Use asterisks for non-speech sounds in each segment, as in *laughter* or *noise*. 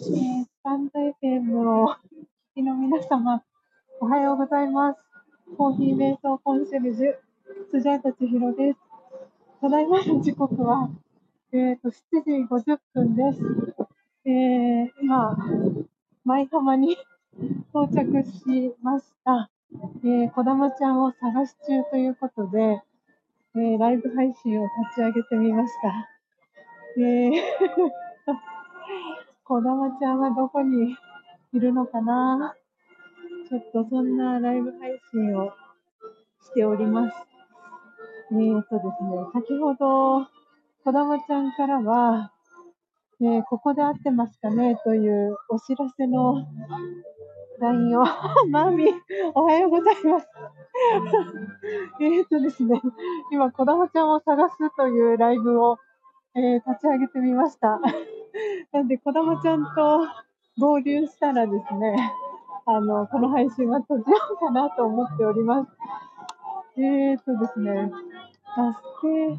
えー、スタンド FM をお聞きの皆様、おはようございます。コーヒー瞑想コンシェルジュ、スジャータ千尋です。ただいまの時刻は、えーと、7時50分です。えー、今、舞浜に到着しました。えー、こだまちゃんを探し中ということで、えー、ライブ配信を立ち上げてみました。えー *laughs* こだまちゃんはどこにいるのかな？ちょっとそんなライブ配信をしております。えーとですね、先ほど、こだまちゃんからは、えー、ここで会ってますかね？というお知らせの LINE を、*laughs* マミおはようございます。*laughs* えっとですね、今、こだまちゃんを探すというライブを、えー、立ち上げてみました。*laughs* なんで、こだまちゃんと合流したらですね、あの、この配信は閉じようかなと思っております。えーとですね、バス停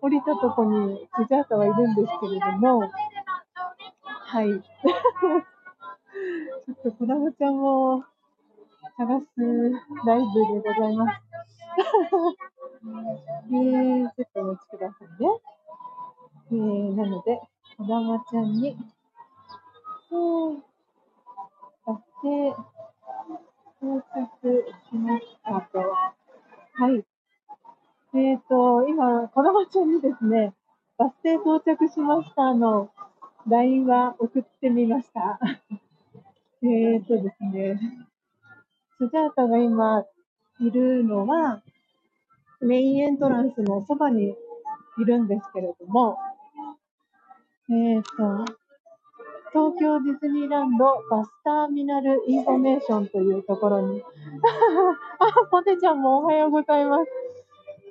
降りたとこにスジャータはいるんですけれども、はい。*laughs* ちょっとこだまちゃんを探すライブでございます。*laughs* えー、ちょっとお待ちくださいね。えー、なので、こだまちゃんに、えー、バス停到着しましたと。はい。えっ、ー、と、今、こだまちゃんにですね、バス停到着しましたの LINE は送ってみました。*laughs* えっとですね、スジャータが今いるのは、メインエントランスのそばにいるんですけれども、えっ、と、東京ディズニーランドバスターミナルインフォメーションというところに、あ、ポテちゃんもおはようございます。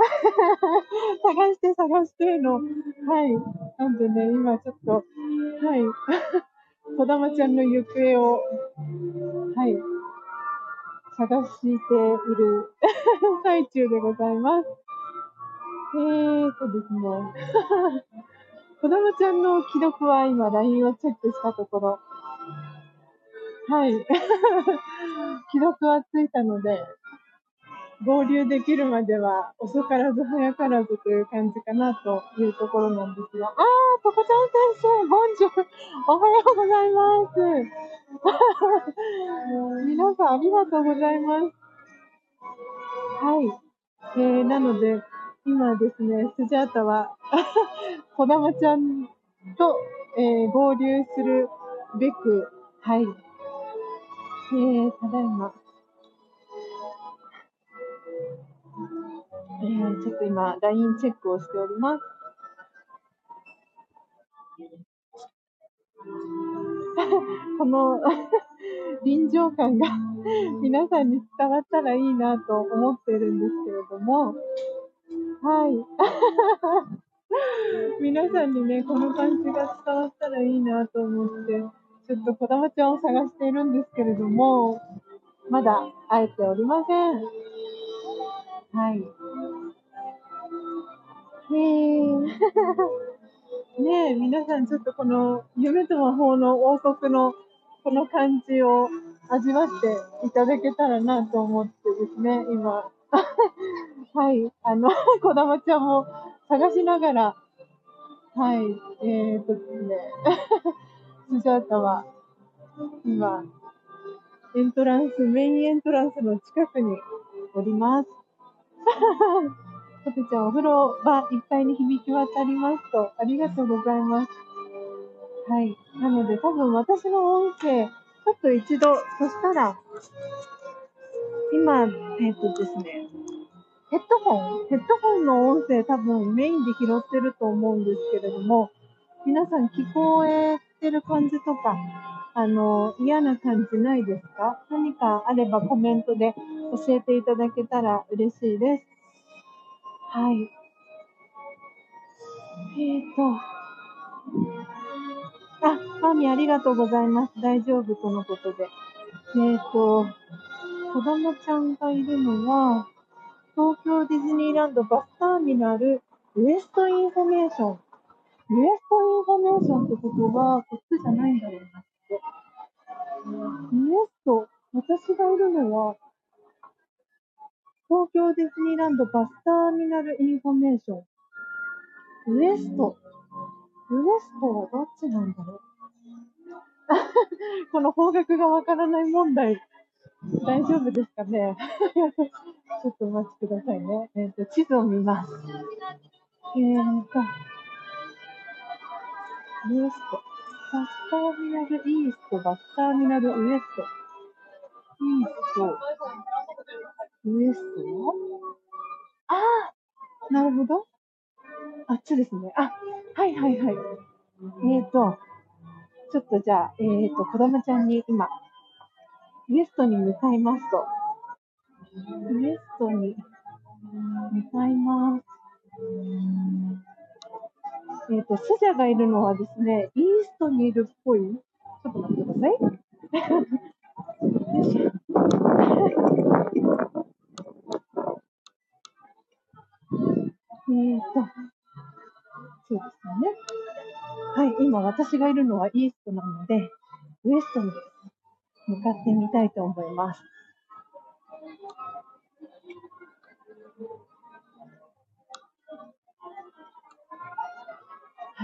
*laughs* 探して探しての、はい。なんでね、今ちょっと、はい。こだまちゃんの行方を、はい。探している *laughs* 最中でございます。えーとですね。こだまちゃんの既読は今 LINE をチェックしたところ、はい。*laughs* 既読はついたので、合流できるまでは遅からず早からずという感じかなというところなんですが、あー、とこちゃん先生、ボンジュおはようございます。*laughs* 皆さんありがとうございます。はい。えー、なので、今ですね、スジャータは、こだまちゃんと、えー、合流するべく、はい。えー、ただいま、えー、ちょっと今、LINE チェックをしております。*laughs* この *laughs* 臨場感が *laughs* 皆さんに伝わったらいいなと思っているんですけれども、はい。*laughs* 皆さんにね、この感じが伝わったらいいなと思って、ちょっとこだまちゃんを探しているんですけれども、まだ会えておりません。はい。え、*laughs* ねえ、皆さんちょっとこの夢と魔法の王国のこの感じを味わっていただけたらなと思ってですね、今。*laughs* はい、あの、こだまちゃんも探しながら、はい、えーとですね、スジャータは今、エントランス、メインエントランスの近くにおります。*laughs* ポテちゃん、お風呂場いっぱいに響き渡りますと、ありがとうございます。はい。なので、多分私の音声、ちょっと一度、そしたら、今、えっ、ー、とですね、ヘッドホンヘッドホンの音声多分メインで拾ってると思うんですけれども、皆さん聞こえてる感じとか、あの、嫌な感じないですか？何かあればコメントで教えていただけたら嬉しいです。はい。えっ、ー、と、あ、マミありがとうございます。大丈夫とのことで。えっ、ー、と、子供ちゃんがいるのは、東京ディズニーランドバスターミナル、ウエストインフォメーション。ウエストインフォメーションってことは、こっちじゃないんだろうなって。ウエスト、私がいるのは、東京ディズニーランドバスターミナルインフォメーション。ウエスト。ウエストはどっちなんだろう？*laughs* この方角がわからない問題、大丈夫ですかね？ちょっとお待ちくださいね。えっ、ー、と、地図を見ます。えーと、ウエスト。バスターミナルイースト、バスターミナルウエスト。イースト、ウエストああなるほど。あっちですね。あ、はいはいはい。えーと、ちょっとじゃあ、えーと、子供ちゃんに今、ウエストに向かいますと。ウエストに向かいます。えっ、ー、と、スジャがいるのはですね、イーストにいるっぽい。ちょっと待ってください。よいしょ。えっと、そうですね。はい、今私がいるのはイーストなので、ウエストに向かってみたいと思います。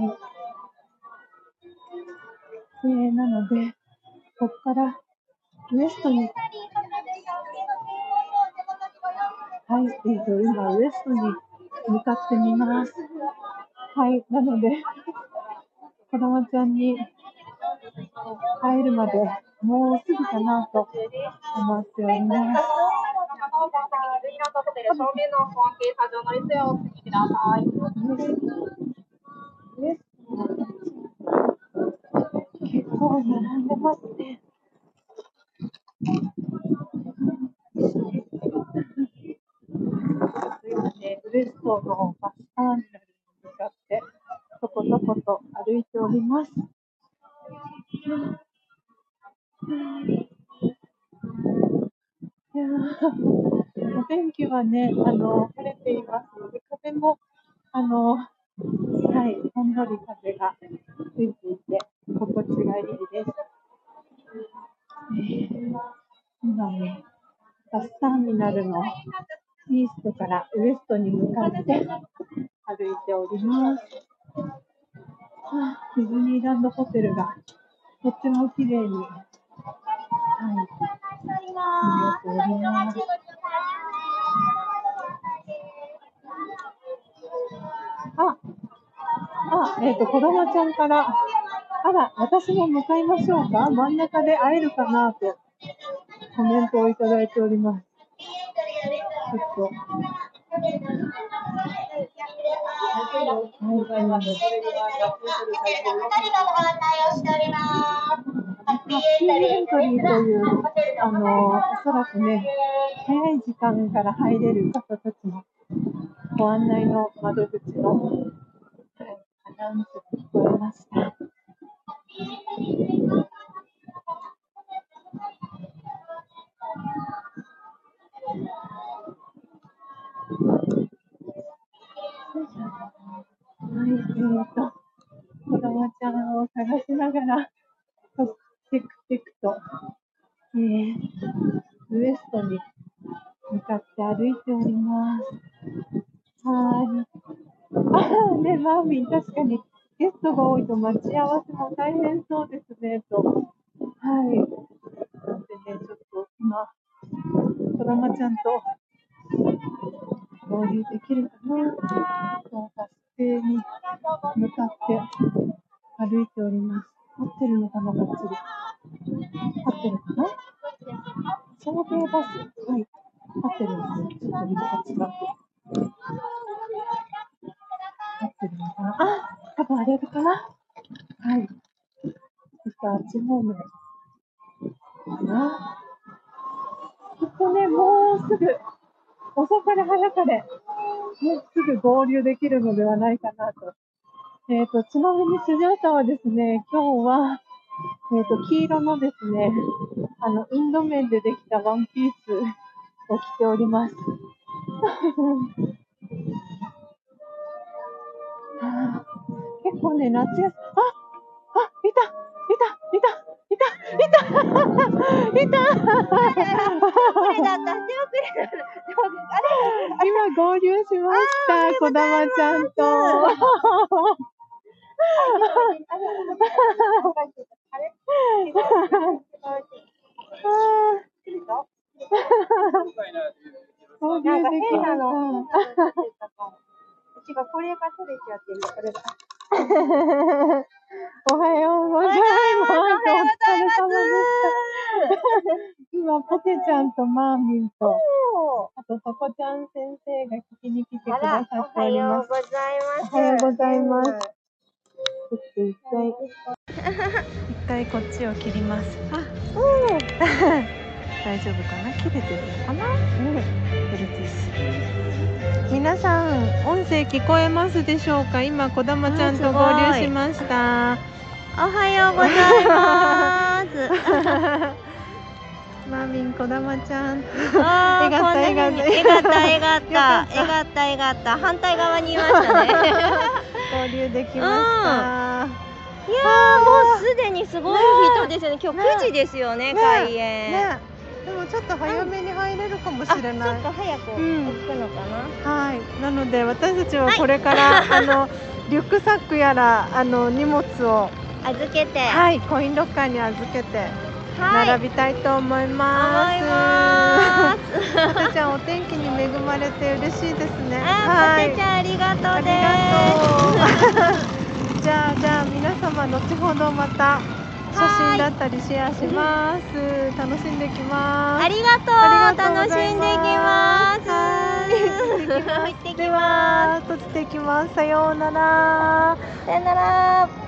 はい。えー、なので、ここからウエストに、はい、えーと、今ウエストに向かってみます。はい、なので、子供ちゃんに帰るまでもうすぐかなと思っております。結構並んでますね。ウエストのバスターミナルに向かって、とことこと歩いております。いやお天気はね、あの、晴れていますので、風も、あの、はい、ほんのり風が、心地がいいです。えー、今ね、バスターミナルのイーストからウエストに向かって歩いております。あ、ディズニーランドホテルがとっても綺麗に、はい、見えております。あ、あ、えっ、ー、と、子供ちゃんから、あら、私も向かいましょうか？真ん中で会えるかなとコメントをいただいております。ちょっと。ハッピーエントリーという、あの、おそらくね、早い時間から入れる方たちのご案内の窓口の、はい、アナウンスが聞こえました。確かにゲストが多いと待ち合わせも大変。そうですね、と。はい。なんでね、ちょっと今、子供ちゃんと合流できるかなと、バス停に向かって歩いております。合ってるのかな、ばっちり。合ってるかな？送迎バス。はい。合ってるんですよ。ちょっと見方違って。ち方面。かなきっとね、もうすぐ遅かれ早かれ、もうすぐ合流できるのではないかなと。えっ、ー、と、ちなみにスジャータはですね、今日は、えっ、ー、と、黄色のですね、あの、インド面でできたワンピースを着ております。*laughs* 結構ね、夏休み、ああ、いたいたいたいたいたいた今合流しました、こだまちゃんと。*laughs* おはようございます。ポテちゃんとマーミンと、あと、さこちゃん先生が聞きに来てくださっておはおります。ようございます。おはようございますちょっと一回、一回こっちを切ります。あ、大丈夫かな？切れてるのかな？うん。Bluetooth 皆さん、音声聞こえますでしょうか？今、こだまちゃんと合流しました。おはようございます。*laughs* マーミン、こだまちゃん。あー絵がったこんな絵が *laughs* った。風に絵がった絵がったた絵がった反対側にいましたね。合流できました。いやーもうすでにすごい人ですよね。今日9時ですよねね開演。ね、でもちょっと早めに入れるかもしあちょっれない。と早くうん行くのかな。はい、なので私たちはこれから、あのリュックサックやらあの荷物を預けて。はいコインロッカーに預けてはい並びたいと思います。思います。ちゃんお天気に恵まれて嬉しいですね。あー、ポテちゃんありがとうです。*laughs* じゃあじゃあ皆様後ほどまた写真だったりシェアします。楽しんできます。ありがとうありがとうご楽しんできます。はい行ってきでまは閉じていきます。さようなら。す。さよなら。